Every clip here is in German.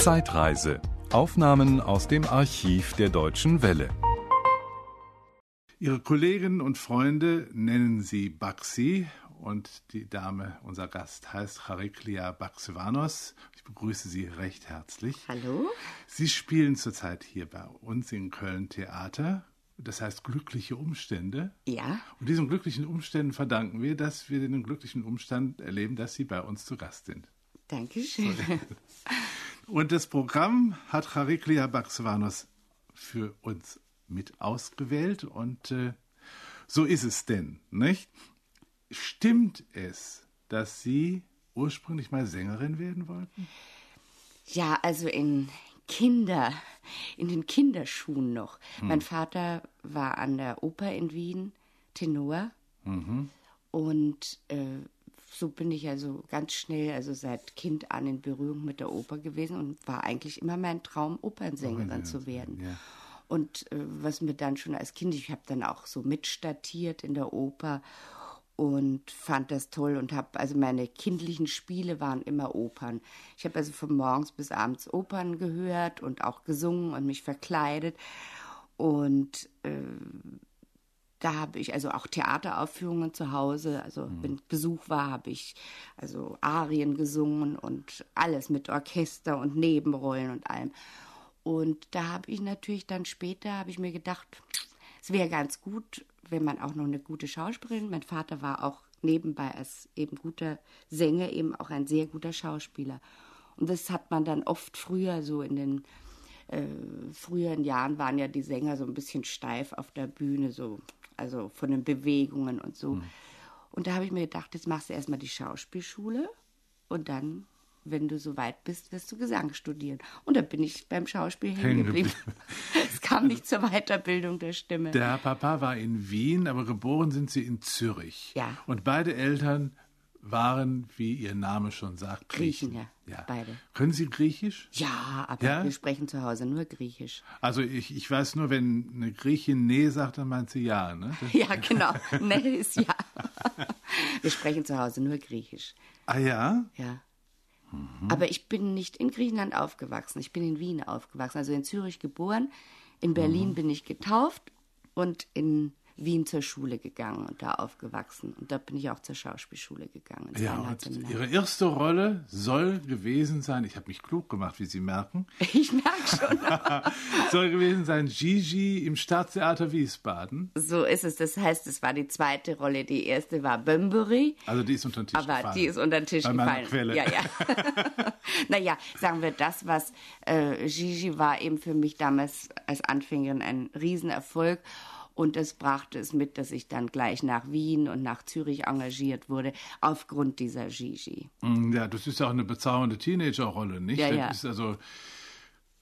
Zeitreise. Aufnahmen aus dem Archiv der Deutschen Welle. Ihre Kolleginnen und Freunde nennen sie Baxi und die Dame, unser Gast, heißt Chariklia Baxivanos. Ich begrüße Sie recht herzlich. Hallo. Sie spielen zurzeit hier bei uns in Köln Theater. Das heißt glückliche Umstände. Ja. Und diesen glücklichen Umständen verdanken wir, dass wir den glücklichen Umstand erleben, dass Sie bei uns zu Gast sind. Dankeschön. Und das Programm hat Chariklia Baxivanos für uns mit ausgewählt und äh, so ist es denn, nicht? Stimmt es, dass Sie ursprünglich mal Sängerin werden wollten? Ja, also in Kinder, in den Kinderschuhen noch. Hm. Mein Vater war an der Oper in Wien, Tenor. Mhm. Und äh, so bin ich also ganz schnell, also seit Kind an in Berührung mit der Oper gewesen und war eigentlich immer mein Traum, Opernsängerin zu werden. Ja. Und äh, was mir dann schon als Kind, ich habe dann auch so mitstatiert in der Oper und fand das toll und habe also meine kindlichen Spiele waren immer Opern. Ich habe also von morgens bis abends Opern gehört und auch gesungen und mich verkleidet und äh, da habe ich also auch Theateraufführungen zu Hause. Also mhm. wenn Besuch war, habe ich also Arien gesungen und alles mit Orchester und Nebenrollen und allem. Und da habe ich natürlich dann später habe ich mir gedacht, es wäre ganz gut, wenn man auch noch eine gute Schauspielerin. Mein Vater war auch nebenbei als eben guter Sänger eben auch ein sehr guter Schauspieler. Und das hat man dann oft früher so in den äh, früheren Jahren waren ja die Sänger so ein bisschen steif auf der Bühne, so also von den Bewegungen und so. Mhm. Und da habe ich mir gedacht, jetzt machst du erstmal die Schauspielschule und dann wenn du so weit bist, wirst du Gesang studieren. Und da bin ich beim Schauspiel hängen geblieben. es kam nicht zur Weiterbildung der Stimme. Der Papa war in Wien, aber geboren sind sie in Zürich. Ja. Und beide Eltern waren, wie ihr Name schon sagt, Griechen. Griechen ja, ja, beide. Können Sie Griechisch? Ja, aber ja? wir sprechen zu Hause nur Griechisch. Also ich, ich weiß nur, wenn eine Griechin Nee sagt, dann meint sie Ja, ne? Ja, genau. Nee ist Ja. wir sprechen zu Hause nur Griechisch. Ah ja? Ja. Mhm. Aber ich bin nicht in Griechenland aufgewachsen. Ich bin in Wien aufgewachsen, also in Zürich geboren. In Berlin mhm. bin ich getauft und in Wien zur Schule gegangen und da aufgewachsen. Und da bin ich auch zur Schauspielschule gegangen. Ja, und Ihre erste Rolle soll gewesen sein, ich habe mich klug gemacht, wie Sie merken. Ich merke schon. soll gewesen sein Gigi im Staatstheater Wiesbaden. So ist es. Das heißt, es war die zweite Rolle. Die erste war Bömbury. Also die ist unter den Tisch aber gefallen. Aber die ist unter den Tisch Bei gefallen. Quelle. Ja, ja. naja, sagen wir, das, was äh, Gigi war eben für mich damals als Anfängerin ein Riesenerfolg. Und das brachte es mit, dass ich dann gleich nach Wien und nach Zürich engagiert wurde, aufgrund dieser Gigi. Mm, ja, das ist ja auch eine bezaubernde Teenagerrolle, nicht? Ja, das ja. ist also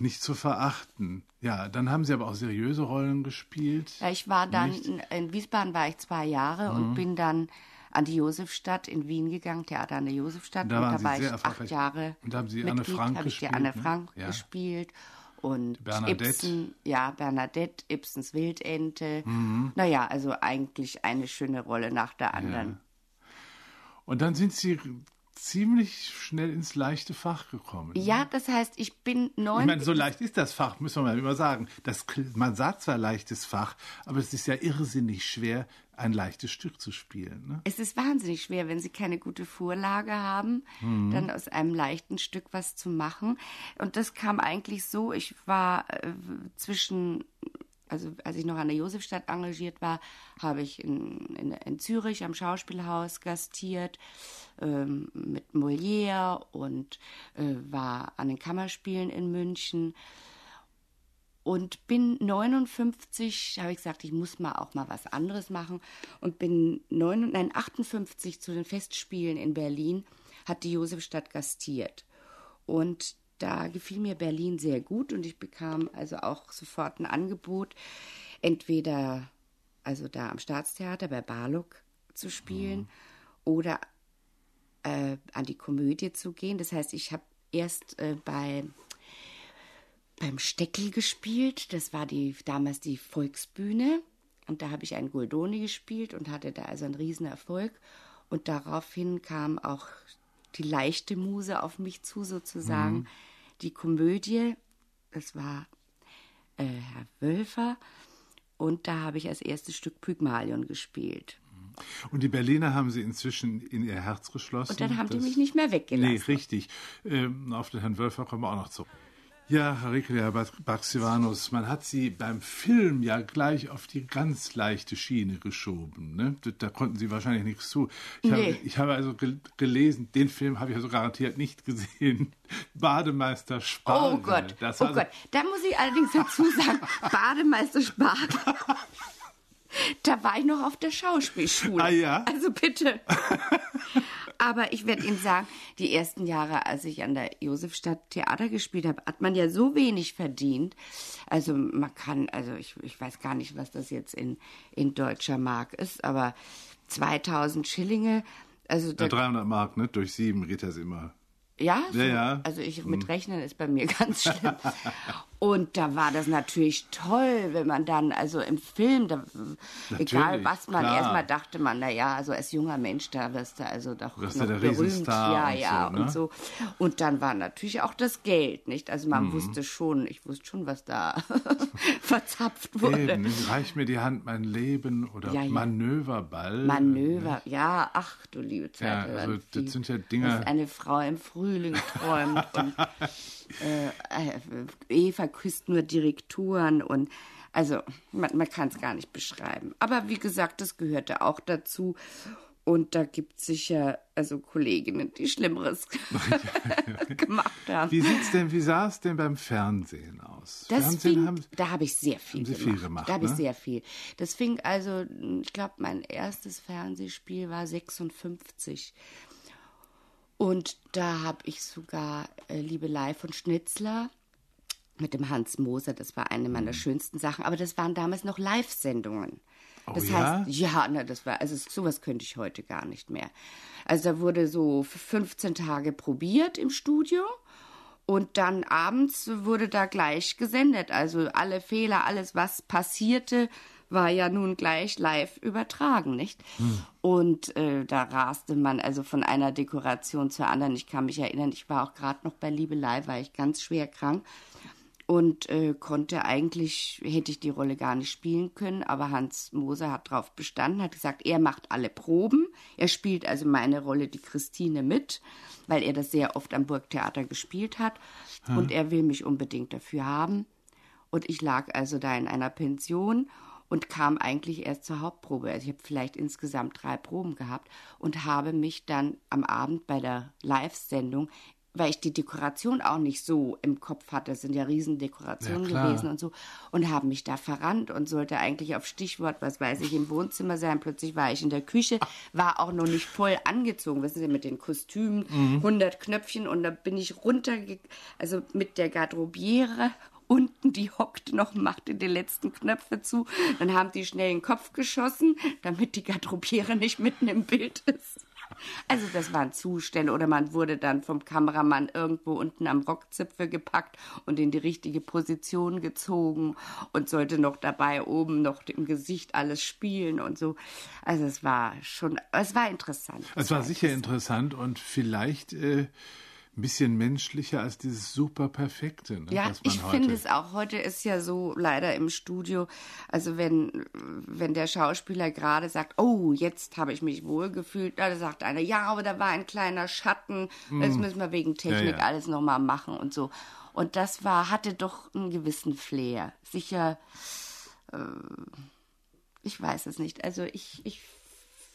nicht zu verachten. Ja, dann haben Sie aber auch seriöse Rollen gespielt. Ja, ich war dann, nicht? in Wiesbaden war ich zwei Jahre mhm. und bin dann an die Josefstadt in Wien gegangen, Theater an der Josefstadt. Da und da war ich acht Jahre. Und da haben Sie Mitglied, Anne Frank habe ich gespielt. die Anne ne? Frank ja. Und Bernadette. Ibsen, ja, Bernadette, Ibsens Wildente. Mhm. Naja, also eigentlich eine schöne Rolle nach der anderen. Ja. Und dann sind Sie ziemlich schnell ins leichte Fach gekommen. Ja, das heißt, ich bin neun. Ich meine, so leicht ist das Fach, müssen wir mal immer sagen. Das, man sagt zwar leichtes Fach, aber es ist ja irrsinnig schwer, ein leichtes Stück zu spielen. Ne? Es ist wahnsinnig schwer, wenn Sie keine gute Vorlage haben, mhm. dann aus einem leichten Stück was zu machen. Und das kam eigentlich so, ich war äh, zwischen also als ich noch an der Josefstadt engagiert war, habe ich in, in, in Zürich am Schauspielhaus gastiert ähm, mit Molière und äh, war an den Kammerspielen in München. Und bin 59, habe ich gesagt, ich muss mal auch mal was anderes machen. Und bin 9, nein, 58 zu den Festspielen in Berlin, hat die Josefstadt gastiert. Und da gefiel mir Berlin sehr gut und ich bekam also auch sofort ein Angebot, entweder also da am Staatstheater bei Barlock zu spielen mhm. oder äh, an die Komödie zu gehen. Das heißt, ich habe erst äh, bei beim Steckel gespielt. Das war die damals die Volksbühne und da habe ich einen Goldoni gespielt und hatte da also einen Riesenerfolg. Und daraufhin kam auch die leichte Muse auf mich zu sozusagen. Mhm die Komödie, das war äh, Herr Wölfer, und da habe ich als erstes Stück Pygmalion gespielt. Und die Berliner haben sie inzwischen in ihr Herz geschlossen. Und dann haben die mich nicht mehr weggelassen. Nee, richtig. Ähm, auf den Herrn Wölfer kommen wir auch noch zurück. Ja, Herr Baxivanus, man hat sie beim Film ja gleich auf die ganz leichte Schiene geschoben. Ne? Da, konnten sie wahrscheinlich nichts zu. Ich, Nee. habe, ich habe also gel- gelesen, den Film habe ich also garantiert nicht gesehen. Bademeister Spargel. Oh Gott, Das oh war Gott. Da muss ich allerdings dazu sagen, Bademeister Spargel. Da war ich noch auf der Schauspielschule. Ah, ja? Also bitte. Aber ich werde Ihnen sagen, die ersten Jahre, als ich an der Josefstadt Theater gespielt habe, hat man ja so wenig verdient. Also man kann, also ich, ich weiß gar nicht, was das jetzt in, in deutscher Mark ist, aber 2000 Schillinge, also Ja, 300 Mark, ne? Durch sieben geht das immer. ja, so. Ja, ja. also ich mit Rechnen ist bei mir ganz schlimm. Und da war das natürlich toll, wenn man dann, also im Film, da, egal was man, klar. erstmal dachte man, na ja, also als junger Mensch, da wirst du also doch Wirst noch der berühmt. Riesenstar Ja, und ja, so, ne? und so. Und dann war natürlich auch das Geld, nicht? Also man Mhm. wusste schon, ich wusste schon, was da verzapft wurde. Eben, reich mir die Hand mein Leben oder Ja, ja. Manöverball. Manöver, ja, ach du liebe Zeit. Ja, also das sind ja Dinge- Dass eine Frau im Frühling träumt und äh, äh, Eva küsst nur Direkturen und also man, man kann es gar nicht beschreiben. Aber wie gesagt, das gehörte auch dazu. Und da gibt es sicher also Kolleginnen, die Schlimmeres gemacht haben. Wie sieht's denn, wie sah es denn beim Fernsehen aus? Das Fernsehen fing, haben, da habe ich sehr viel gemacht. viel gemacht, Da habe ich ne? sehr viel. Das fing also, ich glaube, mein erstes Fernsehspiel war 56. Und da habe ich sogar äh, Liebelei von Schnitzler mit dem Hans Moser, das war eine Mhm. meiner schönsten Sachen, aber das waren damals noch Live-Sendungen. Das Oh ja? heißt, ja, na, das war, also sowas könnte ich heute gar nicht mehr. Also da wurde so für 15 Tage probiert im Studio und dann abends wurde da gleich gesendet. Also alle Fehler, alles was passierte, war ja nun gleich live übertragen, nicht? Und äh, da raste man also von einer Dekoration zur anderen. Ich kann mich erinnern, ich war auch gerade noch bei Liebelei, war ich ganz schwer krank und äh, konnte eigentlich, hätte ich die Rolle gar nicht spielen können, aber Hans Moser hat darauf bestanden, hat gesagt, er macht alle Proben, er spielt also meine Rolle, die Christine, mit, weil er das sehr oft am Burgtheater gespielt hat und er will mich unbedingt dafür haben. Und ich lag also da in einer Pension und kam eigentlich erst zur Hauptprobe. Also ich habe vielleicht insgesamt drei Proben gehabt und habe mich dann am Abend bei der Live-Sendung, weil ich die Dekoration auch nicht so im Kopf hatte, es sind ja Riesendekorationen Ja, gewesen und so, und habe mich da verrannt und sollte eigentlich auf Stichwort, was weiß ich, im Wohnzimmer sein. Plötzlich war ich in der Küche, war auch noch nicht voll angezogen, wissen Sie, mit den Kostümen, 100 Knöpfchen und da bin ich runter, also mit der Garderobiere unten, die hockte noch, machte die letzten Knöpfe zu. Dann haben die schnell den Kopf geschossen, damit die Garderobiere nicht mitten im Bild ist. Also das waren Zustände oder man wurde dann vom Kameramann irgendwo unten am Rockzipfel gepackt und in die richtige Position gezogen und sollte noch dabei oben noch im Gesicht alles spielen und so. Also es war schon, es war interessant. es war sicher interessant und vielleicht äh, ein bisschen menschlicher als dieses super Perfekte, ne, Ja, was man ich finde es auch. Heute ist ja so leider im Studio, also wenn, wenn der Schauspieler gerade sagt, oh, jetzt habe ich mich wohlgefühlt, da sagt einer, ja, aber da war ein kleiner Schatten, das müssen wir wegen Technik Mm. Ja, ja. alles nochmal machen und so. Und das war, hatte doch einen gewissen Flair. Sicher, äh, ich weiß es nicht. Also ich, ich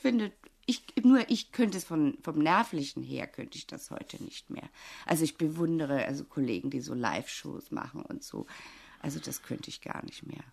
finde, ich, nur ich könnte es von, vom Nervlichen her, könnte ich das heute nicht mehr. Also ich bewundere also Kollegen, die so Live-Shows machen und so. Also das könnte ich gar nicht mehr.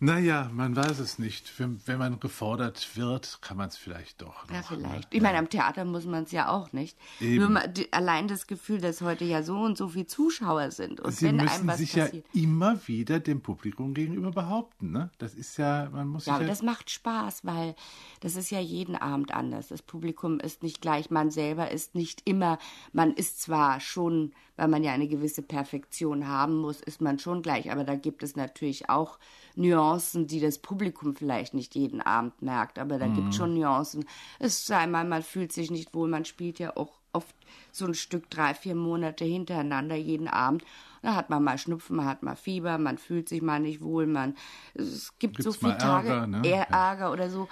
Naja, man weiß es nicht. Wenn, wenn man gefordert wird, kann man es vielleicht doch. Ja, noch, vielleicht. Ne? Ich meine, am Theater muss man es ja auch nicht. Eben. Nur mal, die, allein das Gefühl, dass heute ja so und so viele Zuschauer sind. Und Sie wenn einem müssen was sich passiert. ja immer wieder dem Publikum gegenüber behaupten. Ne? Das ist ja, man muss Ja, aber ja das macht Spaß, weil das ist ja jeden Abend anders. Das Publikum ist nicht gleich, man selber ist nicht immer, man ist zwar schon, weil man ja eine gewisse Perfektion haben muss, ist man schon gleich, aber da gibt es natürlich auch Nuancen, die das Publikum vielleicht nicht jeden Abend merkt, aber da gibt es schon Nuancen. Es sei mal, man fühlt sich nicht wohl, man spielt ja auch oft so ein Stück drei, vier Monate hintereinander jeden Abend. Da hat man mal Schnupfen, man hat mal Fieber, man fühlt sich mal nicht wohl, man es gibt Gibt's so viele Tage, Ärger, ne? eher Ja. Ärger oder so.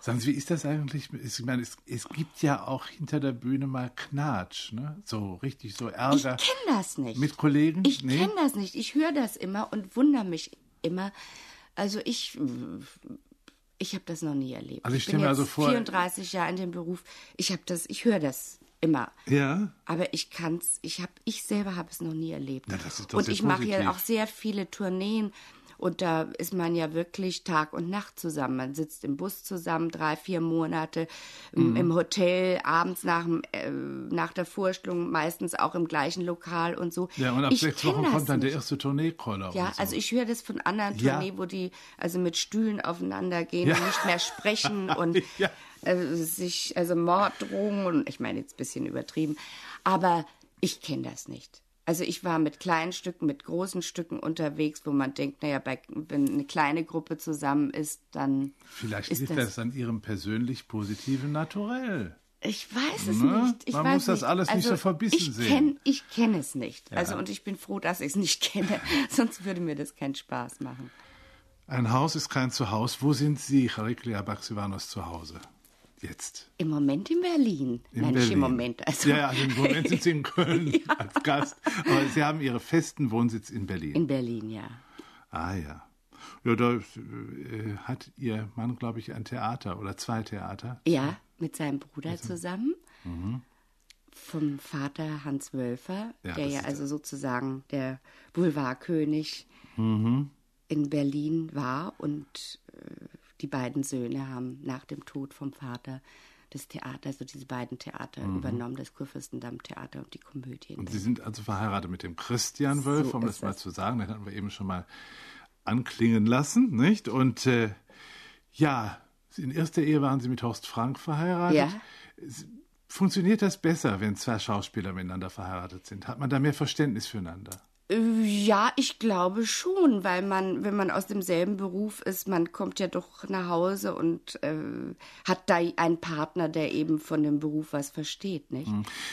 Sagen Sie, wie ist das eigentlich? Ich meine, es, es gibt ja auch hinter der Bühne mal Knatsch, ne? So richtig so Ich Ärger. kenne das nicht. Mit Kollegen? Ich Nee? kenne das nicht. Ich höre das immer und wundere mich immer. Also ich, ich habe das noch nie erlebt. Also ich ich bin jetzt also vor- 34 Jahre in dem Beruf. Ich habe das, ich höre das immer. Ja. Aber ich kann's, ich habe, ich selber habe es noch nie erlebt. Na, das ist doch und ich mache ja auch sehr viele Tourneen und da ist man ja wirklich Tag und Nacht zusammen. Man sitzt im Bus zusammen drei, vier Monate im- Mhm. im Hotel, abends nach, dem, äh, nach der Vorstellung meistens auch im gleichen Lokal und so. Ja, und ab ich sechs Wochen kommt dann der erste Tourneekoller. Ja, so. also ich höre das von anderen Ja. Tourneen, wo die also mit Stühlen aufeinander gehen Ja. und nicht mehr sprechen und Ja. äh, sich, also Morddrohungen und ich meine jetzt ein bisschen übertrieben, aber ich kenne das nicht. Also ich war mit kleinen Stücken, mit großen Stücken unterwegs, wo man denkt, naja, bei, wenn eine kleine Gruppe zusammen ist, dann Vielleicht ist liegt das, an Ihrem persönlich positiven Naturell. Ich weiß es Ne? nicht. Ich Man weiß muss das nicht. alles nicht also, so verbissen ich sehen. Kenn, ich kenne es nicht. Also und ich bin froh, dass ich es nicht kenne. Sonst würde mir das keinen Spaß machen. Ein Haus ist kein Zuhause. Wo sind Sie, Chariklia Baxivanos, zu Hause? Jetzt. Im Moment in Berlin. In Nein, nicht Berlin. im Moment. Also ja, ja, also im Moment sind Sie in Köln als Gast. Aber Sie haben Ihren festen Wohnsitz in Berlin. in Berlin, ja. ah ja. Ja, da äh, hat Ihr Mann, glaube ich, ein Theater oder zwei Theater. Ja, mit seinem Bruder Also, zusammen. mhm. Vom Vater Hans Wölfer, Ja, der ja also sozusagen der Boulevardkönig Mhm. in Berlin war. Und äh, die beiden Söhne haben nach dem Tod vom Vater das Theater, also diese beiden Theater übernommen, das Kurfürstendamm-Theater und die Komödie. in Mhm. Und Sie sind also verheiratet mit dem Christian Wölf, So um das mal es. zu sagen. Den hatten wir eben schon mal anklingen lassen, nicht? Und äh, ja, in erster Ehe waren Sie mit Horst Frank verheiratet. Ja. Funktioniert das besser, wenn zwei Schauspieler miteinander verheiratet sind? Hat man da mehr Verständnis füreinander? Äh, Ja, ich glaube schon, weil man, wenn man aus demselben Beruf ist, man kommt ja doch nach Hause und äh, hat da einen Partner, der eben von dem Beruf was versteht, nicht?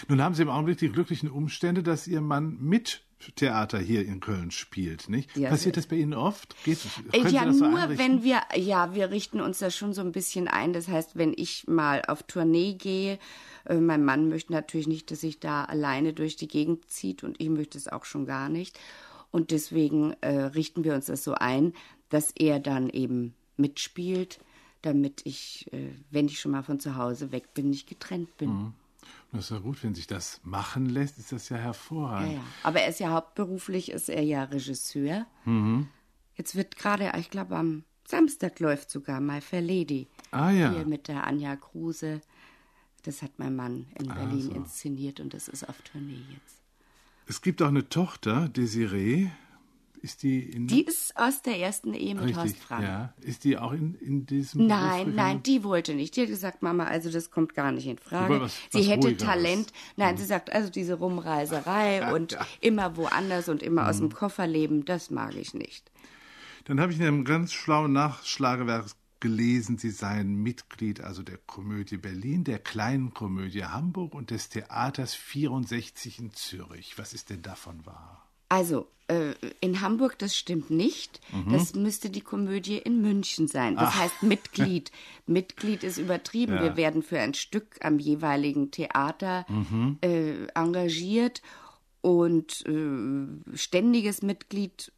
Nun haben Sie im Augenblick die glücklichen Umstände, dass Ihr Mann mit Theater hier in Köln spielt, nicht? Ja, Passiert so- das bei Ihnen oft? Geht, Äh, Ja, so nur einrichten? wenn wir, ja, wir richten uns da schon so ein bisschen ein. Das heißt, wenn ich mal auf Tournee gehe, äh, mein Mann möchte natürlich nicht, dass sich da alleine durch die Gegend zieht und ich möchte es auch schon gar nicht. Und deswegen äh, richten wir uns das so ein, dass er dann eben mitspielt, damit ich, äh, wenn ich schon mal von zu Hause weg bin, nicht getrennt bin. Mhm. Das ist ja gut, wenn sich das machen lässt, ist das ja Ja, hervorragend. ja. Aber er ist ja hauptberuflich, ist er ja Regisseur. Mhm. Jetzt wird gerade, ich glaube, am Samstag läuft sogar My Fair Lady. Ah ja. Hier mit der Anja Kruse. Das hat mein Mann in Berlin inszeniert und das ist auf Tournee jetzt. Es gibt auch eine Tochter, Desiree. Ist die in Die ist aus der ersten Ehe mit Horst richtig? Frank. Ja, ist die auch in, in diesem Nein, nein, die wollte nicht. Die hat gesagt, Mama, also das kommt gar nicht in Frage. wollte was- sie was hätte. Talent. Nein, sie sagt, also diese Rumreiserei und ja. immer woanders und immer aus Mhm. dem Koffer leben, das mag ich nicht. Dann habe ich in einem ganz schlauen Nachschlagewerk gelesen, Sie seien Mitglied also der Komödie Berlin, der Kleinen Komödie Hamburg und des Theaters 64 in Zürich. Was ist denn davon wahr? Also, äh, in Hamburg, das stimmt nicht. Das müsste die Komödie in München sein. Das heißt Mitglied. Mitglied ist übertrieben. Ja. Wir werden für ein Stück am jeweiligen Theater äh, engagiert und äh, ständiges Mitglied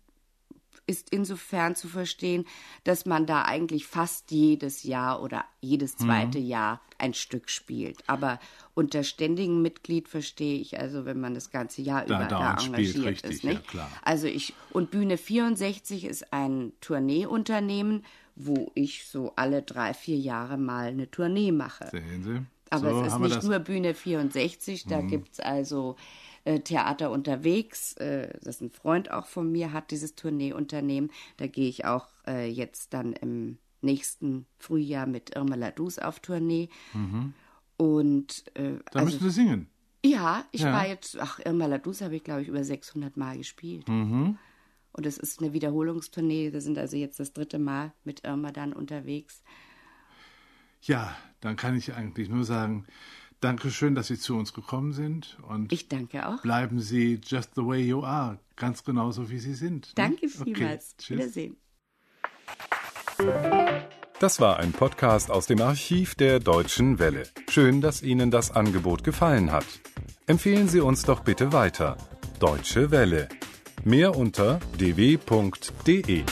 ist insofern zu verstehen, dass man da eigentlich fast jedes Jahr oder jedes zweite Jahr ein Stück spielt. Aber unter ständigem Mitglied verstehe ich also, wenn man das ganze Jahr Da über da dauernd spielt, engagiert richtig, ist. ja, Nicht? klar. Also ich und Bühne 64 ist ein Tourneeunternehmen, wo ich so alle drei, vier Jahre mal eine Tournee mache. Sehen Sie? Aber so es ist nicht. Mhm. nur Bühne 64, da gibt's also äh, Theater unterwegs. Äh, das ein Freund auch von mir hat, dieses Tourneeunternehmen. Da gehe ich auch äh, jetzt dann im nächsten Frühjahr mit Irma Ladus auf Tournee. Und äh, Mhm. Da also, müssen Sie singen. ja, ich Ja. war jetzt, ach, Irma Ladus habe ich, glaube ich, über 600 Mal gespielt. Mhm. Und es ist eine Wiederholungstournee. Wir sind also jetzt das dritte Mal mit Irma dann unterwegs. Ja, dann kann ich eigentlich nur sagen, Dankeschön, dass Sie zu uns gekommen sind. Und Ich danke auch. bleiben Sie just the way you are, ganz genauso wie Sie sind. ne? Danke Okay, vielmals. tschüss. Wiedersehen. Das war ein Podcast aus dem Archiv der Deutschen Welle. Schön, dass Ihnen das Angebot gefallen hat. Empfehlen Sie uns doch bitte weiter. Deutsche Welle. Mehr unter dw.de.